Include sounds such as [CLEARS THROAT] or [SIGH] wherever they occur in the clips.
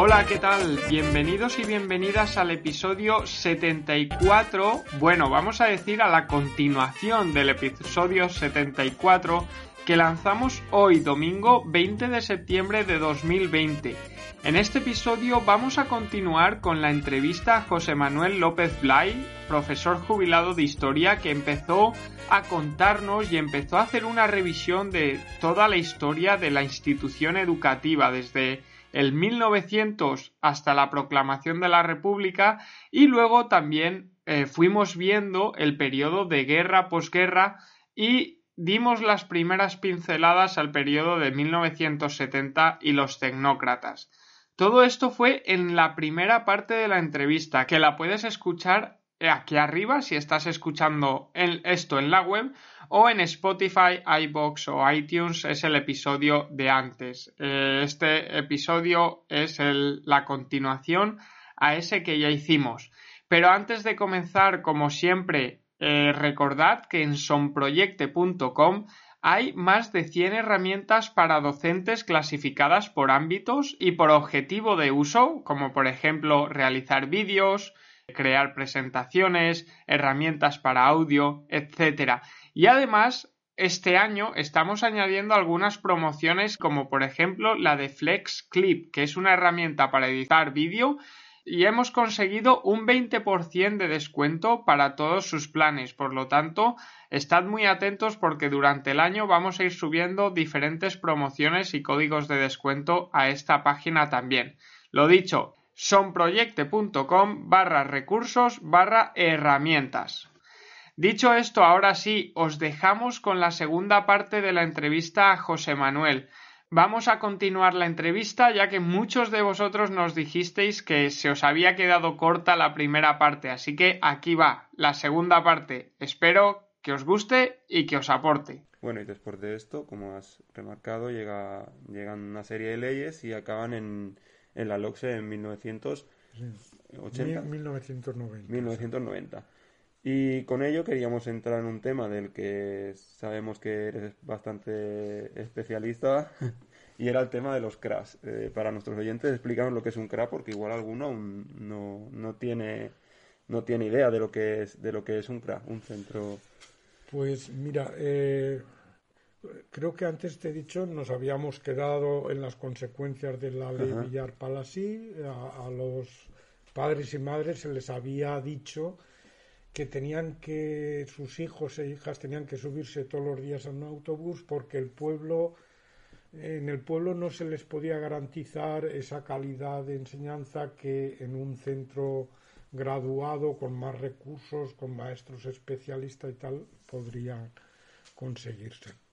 Hola, ¿qué tal? Bienvenidos y bienvenidas al episodio 74. Bueno, vamos a decir a la continuación del episodio 74 que lanzamos hoy, domingo 20 de septiembre de 2020. En este episodio vamos a continuar con la entrevista a José Manuel López Blay, profesor jubilado de historia que empezó a contarnos y empezó a hacer una revisión de toda la historia de la institución educativa desde el 1900 hasta la proclamación de la República y luego también eh, fuimos viendo el periodo de guerra posguerra y dimos las primeras pinceladas al periodo de 1970 y los tecnócratas. Todo esto fue en la primera parte de la entrevista, que la puedes escuchar aquí arriba si estás escuchando esto en la web o en Spotify, iBox o iTunes es el episodio de antes. Eh, este episodio es la continuación a ese que ya hicimos. Pero antes de comenzar, como siempre, eh, recordad que en sonproyecte.com hay más de 100 herramientas para docentes clasificadas por ámbitos y por objetivo de uso, como por ejemplo realizar vídeos, crear presentaciones, herramientas para audio, etc. Y además, este año estamos añadiendo algunas promociones como por ejemplo la de Flex Clip, que es una herramienta para editar vídeo y hemos conseguido un 20% de descuento para todos sus planes. Por lo tanto, estad muy atentos porque durante el año vamos a ir subiendo diferentes promociones y códigos de descuento a esta página también. Lo dicho, sonproyecte.com barra recursos barra herramientas. Dicho esto, ahora sí, os dejamos con la segunda parte de la entrevista a José Manuel. Vamos a continuar la entrevista ya que muchos de vosotros nos dijisteis que se os había quedado corta la primera parte, así que aquí va la segunda parte. Espero que os guste y que os aporte. Bueno, y después de esto, como has remarcado, llega, llegan una serie de leyes y acaban en, en la LOCSE en 1980. 1990. 1990. Y con ello queríamos entrar en un tema del que sabemos que eres bastante especialista [LAUGHS] y era el tema de los crash. Eh, para nuestros oyentes, explícanos lo que es un crash porque igual alguno no, no, tiene no tiene idea de lo que es de lo que es un crash, un centro. Pues mira, eh, creo que antes te he dicho, nos habíamos quedado en las consecuencias de la ley Villar Palasí. A, los padres y madres se les había dicho que tenían que, sus hijos e hijas tenían que subirse todos los días a un autobús porque el pueblo, en el pueblo no se les podía garantizar esa calidad de enseñanza que en un centro graduado con más recursos, con maestros especialistas y tal, podrían conseguirse.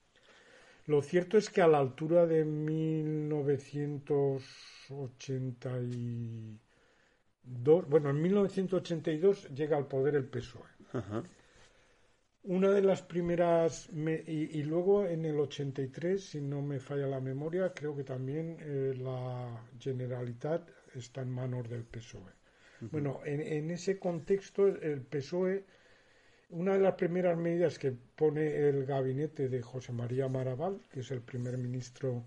Lo cierto es que a la altura de 1982, bueno, en 1982 llega al poder el PSOE. Una de las primeras, y, luego en el 83, si no me falla la memoria, creo que también eh, la Generalitat está en manos del PSOE. Bueno, en, en, ese contexto el PSOE una de las primeras medidas que pone el gabinete de José María Maraval, que es el primer ministro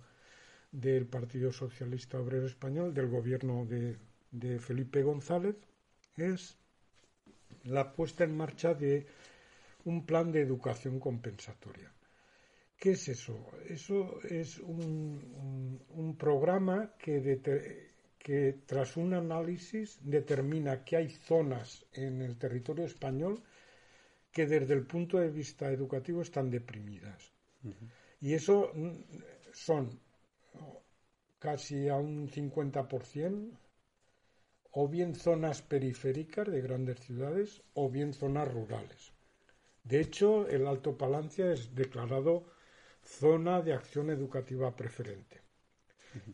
del Partido Socialista Obrero Español, del gobierno de, Felipe González, es la puesta en marcha de un plan de educación compensatoria. ¿Qué es eso? Eso es un, programa que, que, tras un análisis determina que hay zonas en el territorio español que desde el punto de vista educativo están deprimidas. Y eso mm, son casi a un 50% o bien zonas periféricas de grandes ciudades o bien zonas rurales. De hecho, el Alto Palancia es declarado zona de acción educativa preferente.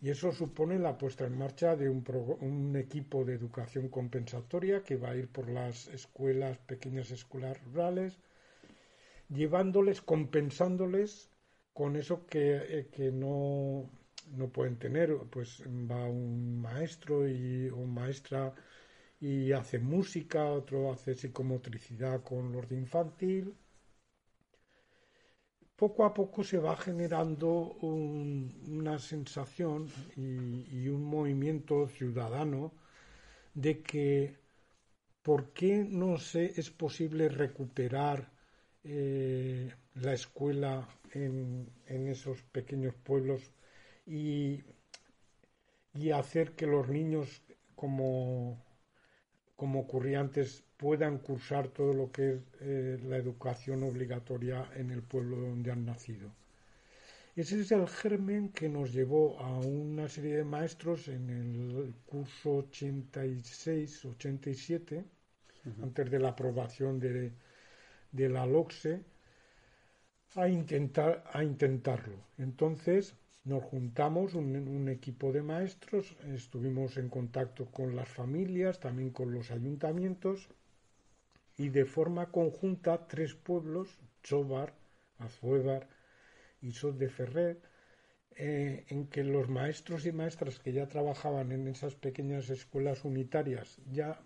Y eso supone la puesta en marcha de un, un, equipo de educación compensatoria que va a ir por las escuelas, pequeñas escuelas rurales, llevándoles, compensándoles con eso que, eh, que no, no, pueden tener. Pues va un maestro y, o maestra y hace música, otro hace psicomotricidad con los de infantil. Poco a poco se va generando una sensación y, un movimiento ciudadano de que por qué no se es posible recuperar eh, la escuela en, esos pequeños pueblos y, hacer que los niños como como ocurría antes, puedan cursar todo lo que es eh, la educación obligatoria en el pueblo donde han nacido. Ese es el germen que nos llevó a una serie de maestros en el curso 86-87, antes de la aprobación de, de la LOCSE, a, intentar, a intentarlo. Entonces, nos juntamos un, equipo de maestros, estuvimos en contacto con las familias, también con los ayuntamientos y de forma conjunta tres pueblos, Chobar, Azuebar y Sot de Ferrer, eh, en que los maestros y maestras que ya trabajaban en esas pequeñas escuelas unitarias ya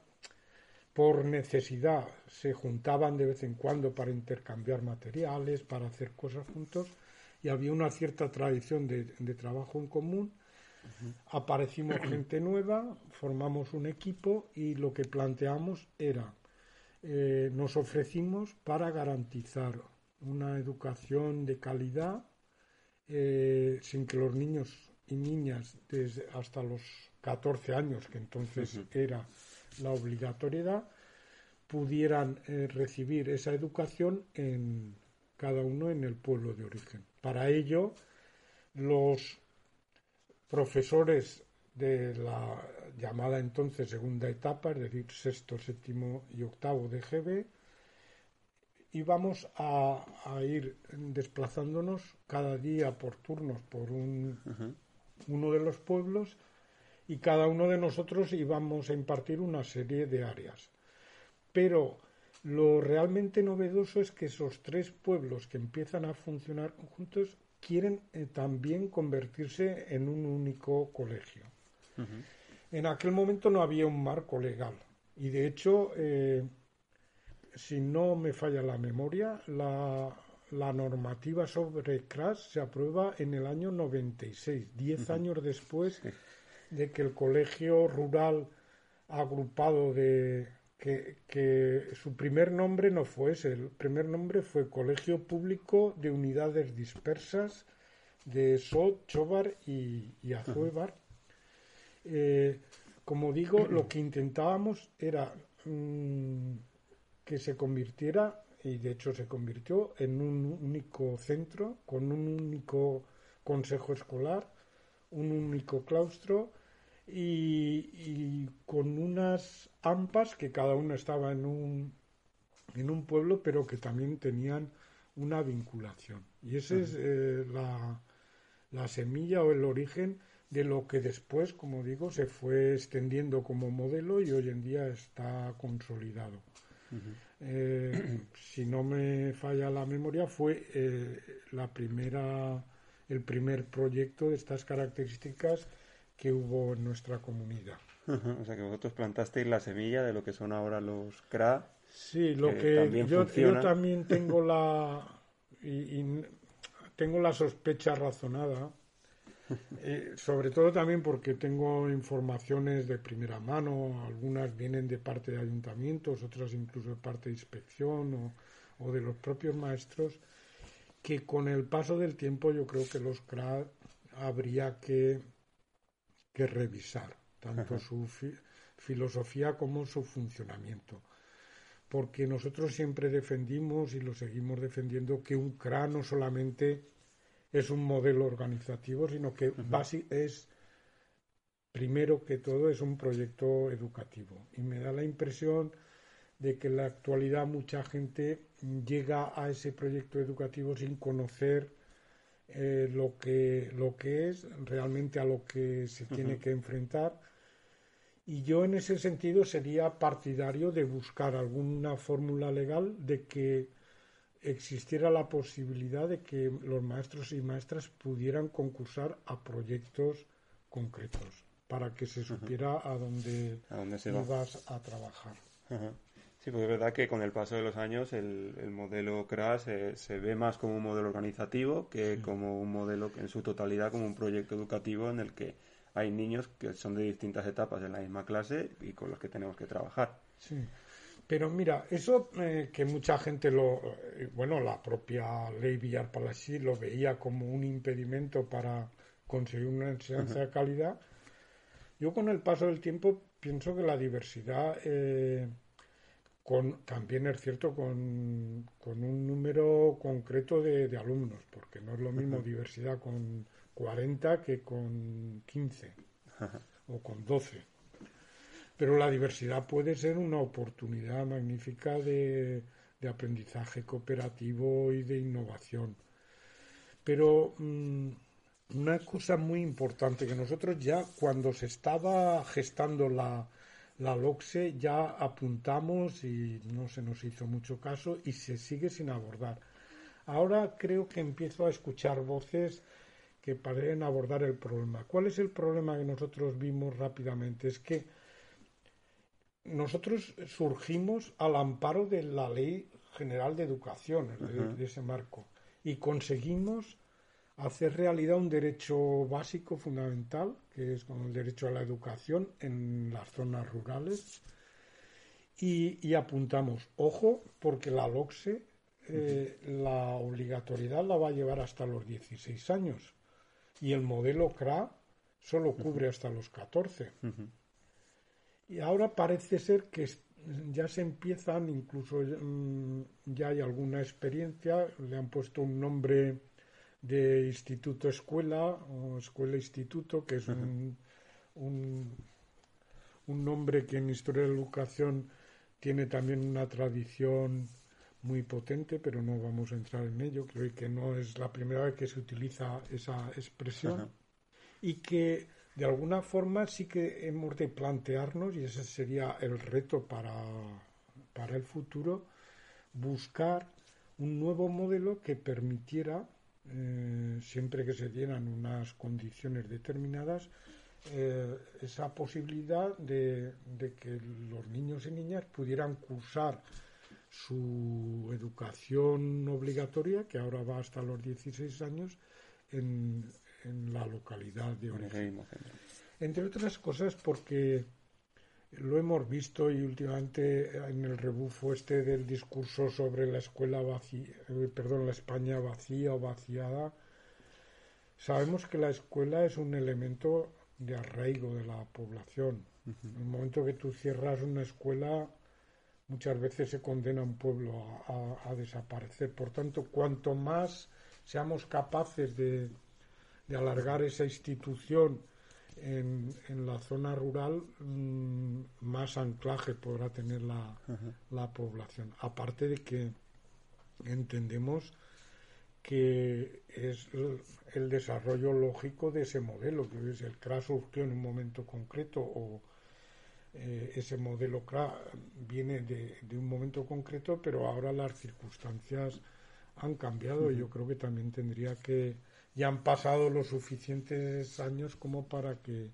por necesidad se juntaban de vez en cuando para intercambiar materiales, para hacer cosas juntos y había una cierta tradición de, trabajo en común. Aparecimos gente nueva, formamos un equipo y lo que planteamos era, eh, nos ofrecimos para garantizar una educación de calidad eh, sin que los niños y niñas desde hasta los 14 años, que entonces era la obligatoriedad, pudieran eh, recibir esa educación en cada uno en el pueblo de origen. Para ello, los profesores de la llamada entonces segunda etapa, es decir, sexto, séptimo y octavo de GB, íbamos a, ir desplazándonos cada día por turnos por un, uno de los pueblos y cada uno de nosotros íbamos a impartir una serie de áreas. Pero lo realmente novedoso es que esos tres pueblos que empiezan a funcionar juntos quieren eh, también convertirse en un único colegio. En aquel momento no había un marco legal. Y de hecho, eh, si no me falla la memoria, la, normativa sobre CRAS se aprueba en el año 96, diez años después de que el colegio rural agrupado de, que, su primer nombre no fue ese, el primer nombre fue Colegio Público de Unidades Dispersas de Sot, Chobar y, y Azuebar. Eh, como digo, lo que intentábamos era mm, que se convirtiera, y de hecho se convirtió, en un único centro, con un único consejo escolar, un único claustro y, con unas AMPAs que cada una estaba en un, en un pueblo, pero que también tenían una vinculación. Y esa es eh, la, la semilla o el origen de lo que después, como digo, se fue extendiendo como modelo y hoy en día está consolidado. Eh, [CLEARS THROAT] si no me falla la memoria, fue eh, la primera, el primer proyecto de estas características que hubo en nuestra comunidad. o sea que vosotros plantasteis la semilla de lo que son ahora los CRA. Sí, lo que, yo, yo, también tengo la y, tengo la sospecha razonada, eh, sobre todo también porque tengo informaciones de primera mano, algunas vienen de parte de ayuntamientos, otras incluso de parte de inspección o, o de los propios maestros, que con el paso del tiempo yo creo que los CRA habría que que revisar, tanto su filosofía como su funcionamiento. Porque nosotros siempre defendimos y lo seguimos defendiendo que un CRA no solamente es un modelo organizativo, sino que es, primero que todo, es un proyecto educativo. Y me da la impresión de que en la actualidad mucha gente llega a ese proyecto educativo sin conocer eh, lo, que, lo que es, realmente a lo que se tiene que enfrentar. Y yo en ese sentido sería partidario de buscar alguna fórmula legal de que existiera la posibilidad de que los maestros y maestras pudieran concursar a proyectos concretos para que se supiera a dónde, se ibas a trabajar. Sí, porque es verdad que con el paso de los años el, modelo CRAS se, ve más como un modelo organizativo que como un modelo en su totalidad como un proyecto educativo en el que hay niños que son de distintas etapas en la misma clase y con los que tenemos que trabajar. Sí. Pero mira, eso eh, que mucha gente lo, eh, bueno, la propia ley Villar Palasí lo veía como un impedimento para conseguir una enseñanza de calidad, yo con el paso del tiempo pienso que la diversidad eh, también es cierto con, un número concreto de, alumnos, porque no es lo mismo diversidad con 40 que con 15 o con 12. Pero la diversidad puede ser una oportunidad magnífica de, aprendizaje cooperativo y de innovación. Pero mm, una cosa muy importante que nosotros ya cuando se estaba gestando la, la LOCSE ya apuntamos y no se nos hizo mucho caso y se sigue sin abordar. Ahora creo que empiezo a escuchar voces que parecen abordar el problema. ¿Cuál es el problema que nosotros vimos rápidamente? Es que nosotros surgimos al amparo de la Ley General de Educación, de ese marco, y conseguimos hacer realidad un derecho básico fundamental, que es el derecho a la educación en las zonas rurales. Y, apuntamos, ojo, porque la LOCSE, eh, la obligatoriedad la va a llevar hasta los 16 años y el modelo CRA solo cubre hasta los 14. Y ahora parece ser que ya se empiezan, incluso mm, ya hay alguna experiencia, le han puesto un nombre de instituto escuela o escuela instituto, que es un, un, nombre que en historia de la educación tiene también una tradición muy potente, pero no vamos a entrar en ello. Creo que no es la primera vez que se utiliza esa expresión y que de alguna forma sí que hemos de plantearnos, y ese sería el reto para, para el futuro, buscar un nuevo modelo que permitiera eh, siempre que se dieran unas condiciones determinadas, eh, esa posibilidad de, que los niños y niñas pudieran cursar su educación obligatoria, que ahora va hasta los 16 años, en, en la localidad de origen. Entre otras cosas porque lo hemos visto y últimamente en el rebufo este del discurso sobre la escuela vacía, eh, perdón, la España vacía o vaciada, sabemos que la escuela es un elemento de arraigo de la población. En el momento que tú cierras una escuela, muchas veces se condena a un pueblo a, desaparecer. Por tanto, cuanto más seamos capaces de alargar esa institución en, en la zona rural mm, más anclaje podrá tener la, la, población. Aparte de que entendemos que es el, desarrollo lógico de ese modelo, que es el CRA surgió en un momento concreto o eh, ese modelo CRA viene de, de, un momento concreto, pero ahora las circunstancias han cambiado. Y yo creo que también tendría que ya han pasado los suficientes años como para que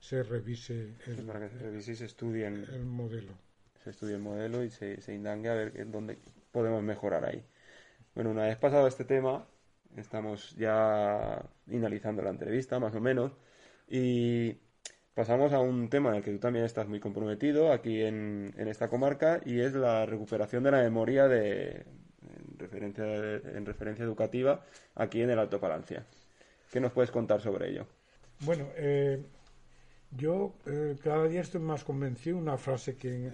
se revise el, para que se revise y se estudie el modelo. Se estudie el modelo y se, se indague a ver dónde podemos mejorar ahí. Bueno, una vez pasado este tema, estamos ya finalizando la entrevista, más o menos, y pasamos a un tema en el que tú también estás muy comprometido aquí en, en esta comarca, y es la recuperación de la memoria de, referencia, en referencia educativa aquí en el Alto Palancia. ¿Qué nos puedes contar sobre ello? Bueno, eh, yo eh, cada día estoy más convencido, una frase que, eh,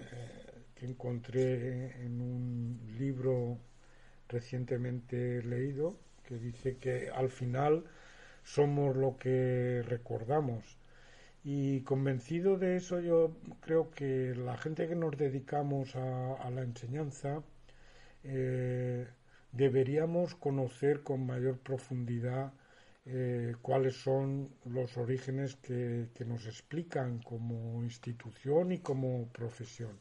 que encontré en un libro recientemente leído, que dice que al final somos lo que recordamos. Y convencido de eso, yo creo que la gente que nos dedicamos a, a la enseñanza deberíamos conocer con mayor profundidad eh, cuáles son los orígenes que, nos explican como institución y como profesión.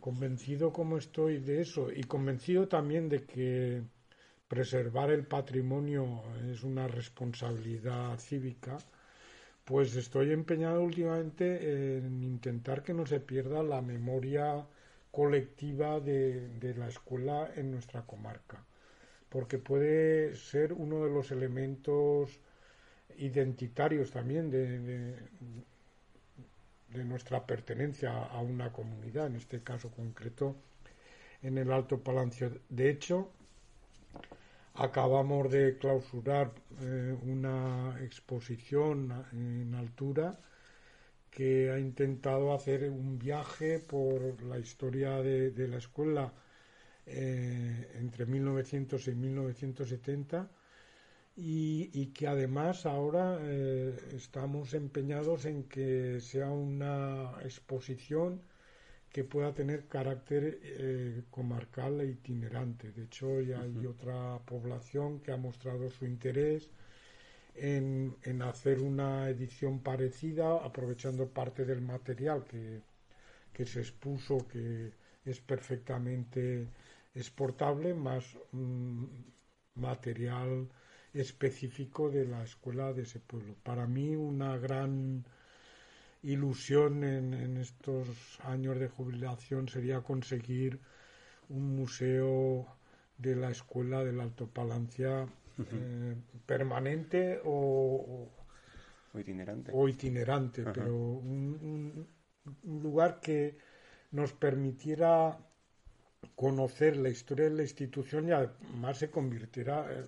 Convencido como estoy de eso y convencido también de que preservar el patrimonio es una responsabilidad cívica, pues estoy empeñado últimamente en intentar que no se pierda la memoria colectiva de la escuela en nuestra comarca porque puede ser uno de los elementos identitarios también de, nuestra pertenencia a una comunidad, en este caso concreto en el Alto Palacio. De hecho, acabamos de clausurar eh, una exposición en altura que ha intentado hacer un viaje por la historia de la escuela eh, entre 1900 y 1970 y, que además ahora eh, estamos empeñados en que sea una exposición que pueda tener carácter eh, comarcal e itinerante. De hecho, ya hay otra población que ha mostrado su interés en, en, hacer una edición parecida, aprovechando parte del material que, que se expuso, que es perfectamente exportable más mm, material específico de la escuela de ese pueblo. Para mí una gran ilusión en, estos años de jubilación sería conseguir un museo de la escuela del Alto Palancia eh, permanente o, itinerante, o itinerante pero un lugar que nos permitiera conocer la historia de la institución y además se convirtiera, eh,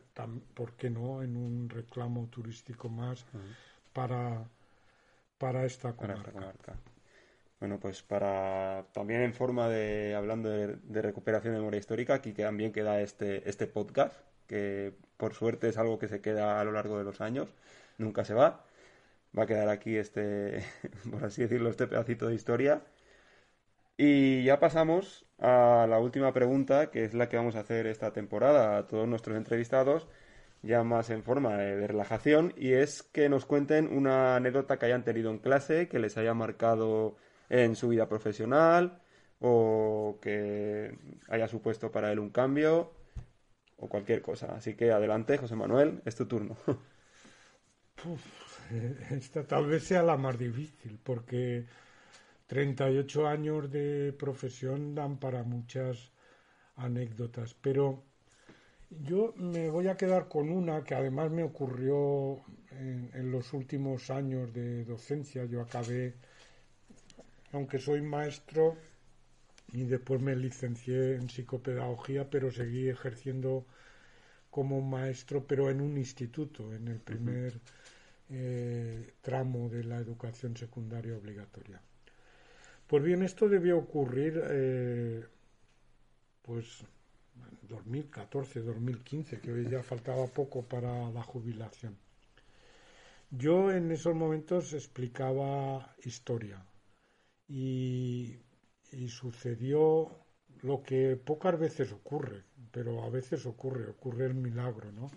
¿por qué no?, en un reclamo turístico más para, para esta comarca. Bueno, pues para también en forma de, hablando de, recuperación de memoria histórica, aquí también queda este, este podcast, que por suerte es algo que se queda a lo largo de los años, nunca se va. Va a quedar aquí este, [LAUGHS] por así decirlo, este pedacito de historia y ya pasamos a la última pregunta, que es la que vamos a hacer esta temporada a todos nuestros entrevistados, ya más en forma de, relajación, y es que nos cuenten una anécdota que hayan tenido en clase, que les haya marcado en su vida profesional, o que haya supuesto para él un cambio, o cualquier cosa. Así que adelante, José Manuel, es tu turno. [LAUGHS] esta tal vez sea la más difícil, porque 38 años de profesión dan para muchas anécdotas, pero yo me voy a quedar con una que además me ocurrió en, los últimos años de docencia. Yo acabé, aunque soy maestro y después me licencié en psicopedagogía, pero seguí ejerciendo como maestro, pero en un instituto, en el primer eh, tramo de la educación secundaria obligatoria. Pues bien, esto debió ocurrir eh, pues 2014, 2015, que ya faltaba poco para la jubilación. Yo en esos momentos explicaba historia y, sucedió lo que pocas veces ocurre, pero a veces ocurre, ocurre el milagro, ¿no?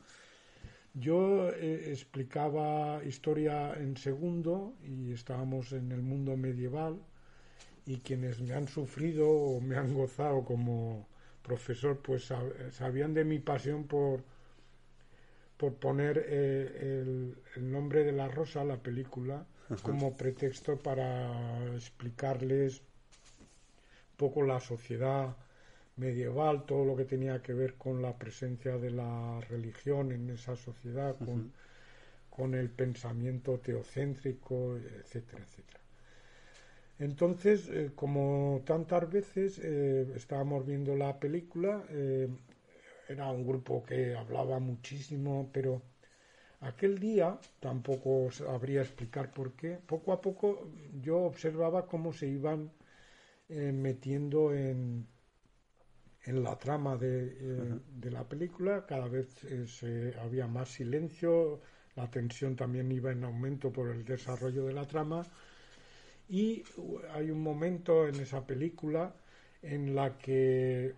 Yo eh, explicaba historia en segundo y estábamos en el mundo medieval y quienes me han sufrido o me han gozado como profesor, pues sabían de mi pasión por, por poner eh, el, nombre de la rosa, la película, como pretexto para explicarles poco la sociedad medieval, todo lo que tenía que ver con la presencia de la religión en esa sociedad, con, con el pensamiento teocéntrico, etcétera, etcétera. Entonces, eh, como tantas veces eh, estábamos viendo la película, eh, era un grupo que hablaba muchísimo, pero aquel día tampoco sabría explicar por qué. Poco a poco yo observaba cómo se iban metiendo en, en la trama de, de, la película, cada vez había más silencio, la tensión también iba en aumento por el desarrollo de la trama. Y hay un momento en esa película en la que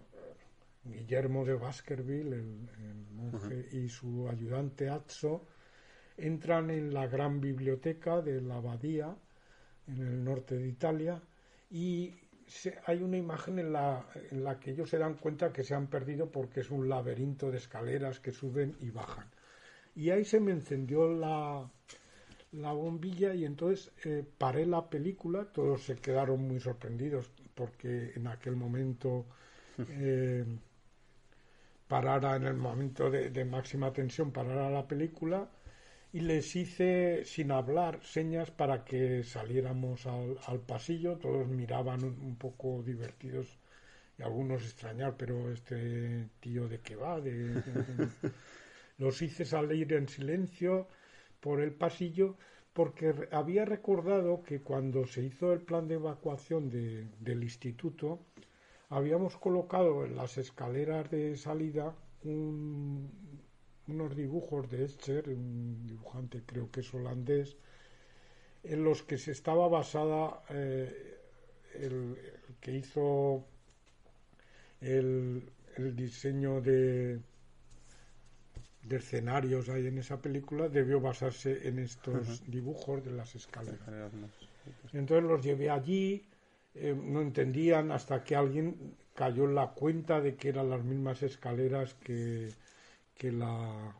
Guillermo de Baskerville, el, monje, y su ayudante Atso entran en la gran biblioteca de la abadía en el norte de Italia y hay una imagen en la, en la que ellos se dan cuenta que se han perdido porque es un laberinto de escaleras que suben y bajan. Y ahí se me encendió la, la bombilla y entonces eh, paré la película, todos se quedaron muy sorprendidos porque en aquel momento eh, parara en el momento de, máxima tensión, parara la película y les hice sin hablar señas para que saliéramos al, pasillo, todos miraban un, poco divertidos y algunos extrañar, pero este tío de qué va, [LAUGHS] los hice salir en silencio por el pasillo porque había recordado que cuando se hizo el plan de evacuación del instituto, habíamos colocado en las escaleras de salida unos dibujos de Escher, un dibujante creo que es holandés, en los que se estaba basada eh, el, que hizo el diseño de, de escenarios hay en esa película debió basarse en estos dibujos de las escaleras. Entonces los llevé allí, eh, no entendían hasta que alguien cayó en la cuenta de que eran las mismas escaleras que, que la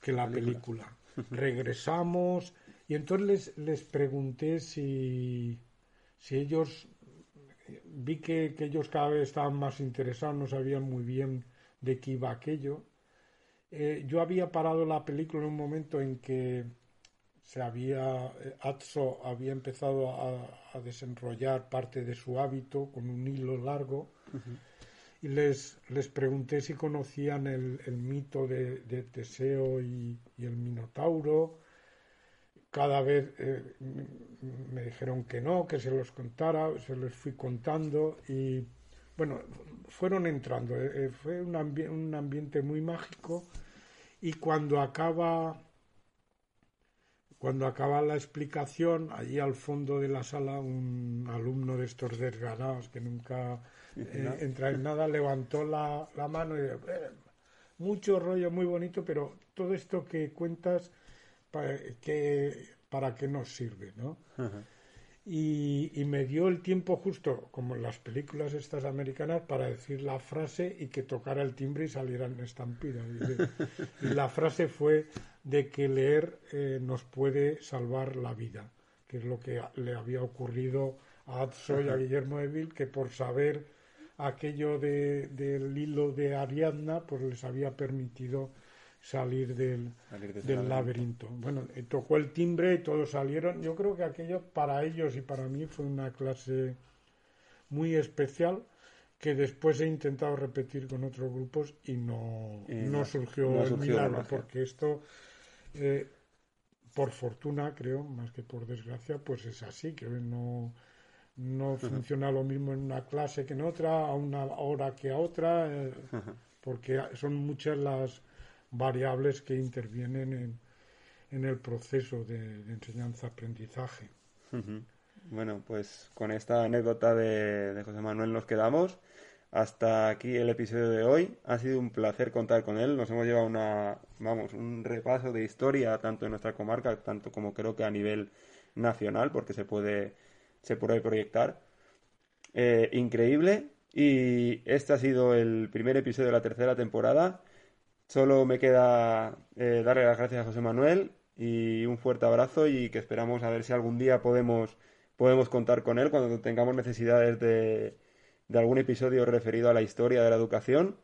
que la película. Regresamos. Y entonces les, les pregunté si, si ellos vi que, que ellos cada vez estaban más interesados, no sabían muy bien de qué iba aquello. Eh, yo había parado la película en un momento en que se había eh, Atso había empezado a, desenrollar parte de su hábito con un hilo largo y les, les pregunté si conocían el, mito de, Teseo y, el Minotauro. Cada vez eh, me dijeron que no, que se los contara, se les fui contando y bueno, fueron entrando, eh, eh, fue un, un, ambiente muy mágico y cuando acaba cuando acaba la explicación, allí al fondo de la sala un alumno de estos desganados que nunca eh, entra en nada levantó la, mano y dijo, mucho rollo, muy bonito, pero todo esto que cuentas, ¿para, que, para qué nos sirve? ¿no? y, me dio el tiempo justo, como en las películas estas americanas, para decir la frase y que tocara el timbre y saliera en estampida. [LAUGHS] Y, la frase fue de que leer eh, nos puede salvar la vida, que es lo que le había ocurrido a Adso y a Guillermo Evil, que por saber aquello de, del hilo de Ariadna, pues les había permitido salir del, del laberinto. Bueno, eh, tocó el timbre y todos salieron. Yo creo que aquello para ellos y para mí fue una clase muy especial que después he intentado repetir con otros grupos y no, no, surgió, el milagro, porque esto, eh, por fortuna creo, más que por desgracia, pues es así, que no, no funciona lo mismo en una clase que en otra, a una hora que a otra, eh, porque son muchas las variables que intervienen en, en el proceso de, enseñanza-aprendizaje. Bueno, pues con esta anécdota de, José Manuel nos quedamos. Hasta aquí el episodio de hoy. Ha sido un placer contar con él. Nos hemos llevado una, vamos, un repaso de historia tanto en nuestra comarca, tanto como creo que a nivel nacional, porque se puede, se puede proyectar. Eh, increíble. Y este ha sido el primer episodio de la tercera temporada. Solo me queda eh, darle las gracias a José Manuel y un fuerte abrazo y que esperamos a ver si algún día podemos, podemos contar con él cuando tengamos necesidades de, de algún episodio referido a la historia de la educación.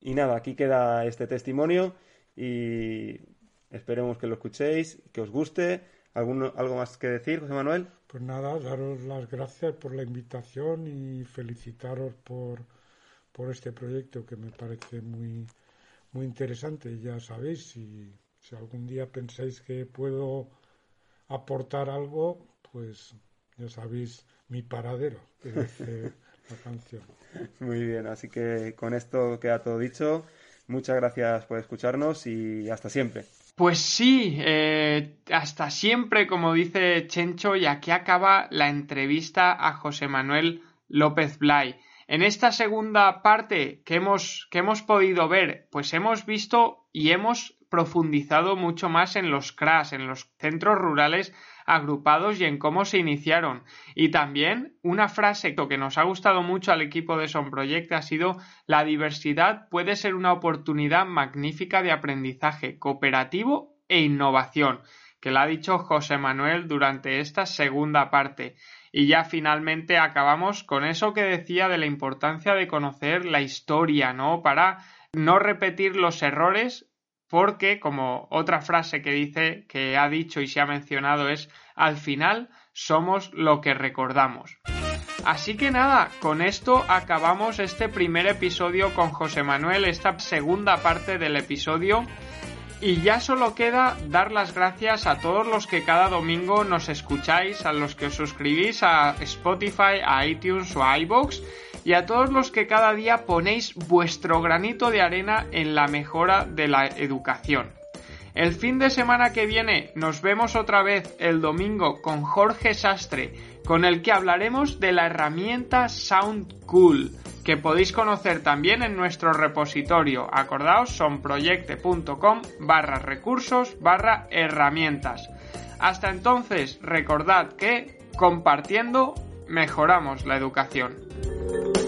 Y nada, aquí queda este testimonio y esperemos que lo escuchéis, que os guste. ¿Algo más que decir, José Manuel? Pues nada, daros las gracias por la invitación y felicitaros por, por este proyecto que me parece muy, muy interesante. Ya sabéis, si, si algún día pensáis que puedo aportar algo, pues ya sabéis mi paradero, que dice la canción. Muy bien, así que con esto queda todo dicho. Muchas gracias por escucharnos y hasta siempre. Pues sí, eh, hasta siempre, como dice Chencho, y aquí acaba la entrevista a José Manuel López Blay. En esta segunda parte que hemos, que hemos podido ver, pues hemos visto y hemos profundizado mucho más en los CRAS, en los centros rurales agrupados y en cómo se iniciaron. Y también una frase que nos ha gustado mucho al equipo de Son Project ha sido la diversidad puede ser una oportunidad magnífica de aprendizaje cooperativo e innovación, que la ha dicho José Manuel durante esta segunda parte. Y ya finalmente acabamos con eso que decía de la importancia de conocer la historia, ¿no? Para no repetir los errores, porque, como otra frase que dice, que ha dicho y se ha mencionado es, al final somos lo que recordamos. Así que nada, con esto acabamos este primer episodio con José Manuel, esta segunda parte del episodio y ya solo queda dar las gracias a todos los que cada domingo nos escucháis, a los que os suscribís a Spotify, a iTunes o a iBox y a todos los que cada día ponéis vuestro granito de arena en la mejora de la educación. El fin de semana que viene nos vemos otra vez el domingo con Jorge Sastre, con el que hablaremos de la herramienta SoundCool que podéis conocer también en nuestro repositorio. Acordaos, sonproyecte.com barra recursos barra herramientas. Hasta entonces, recordad que compartiendo mejoramos la educación. Thank you.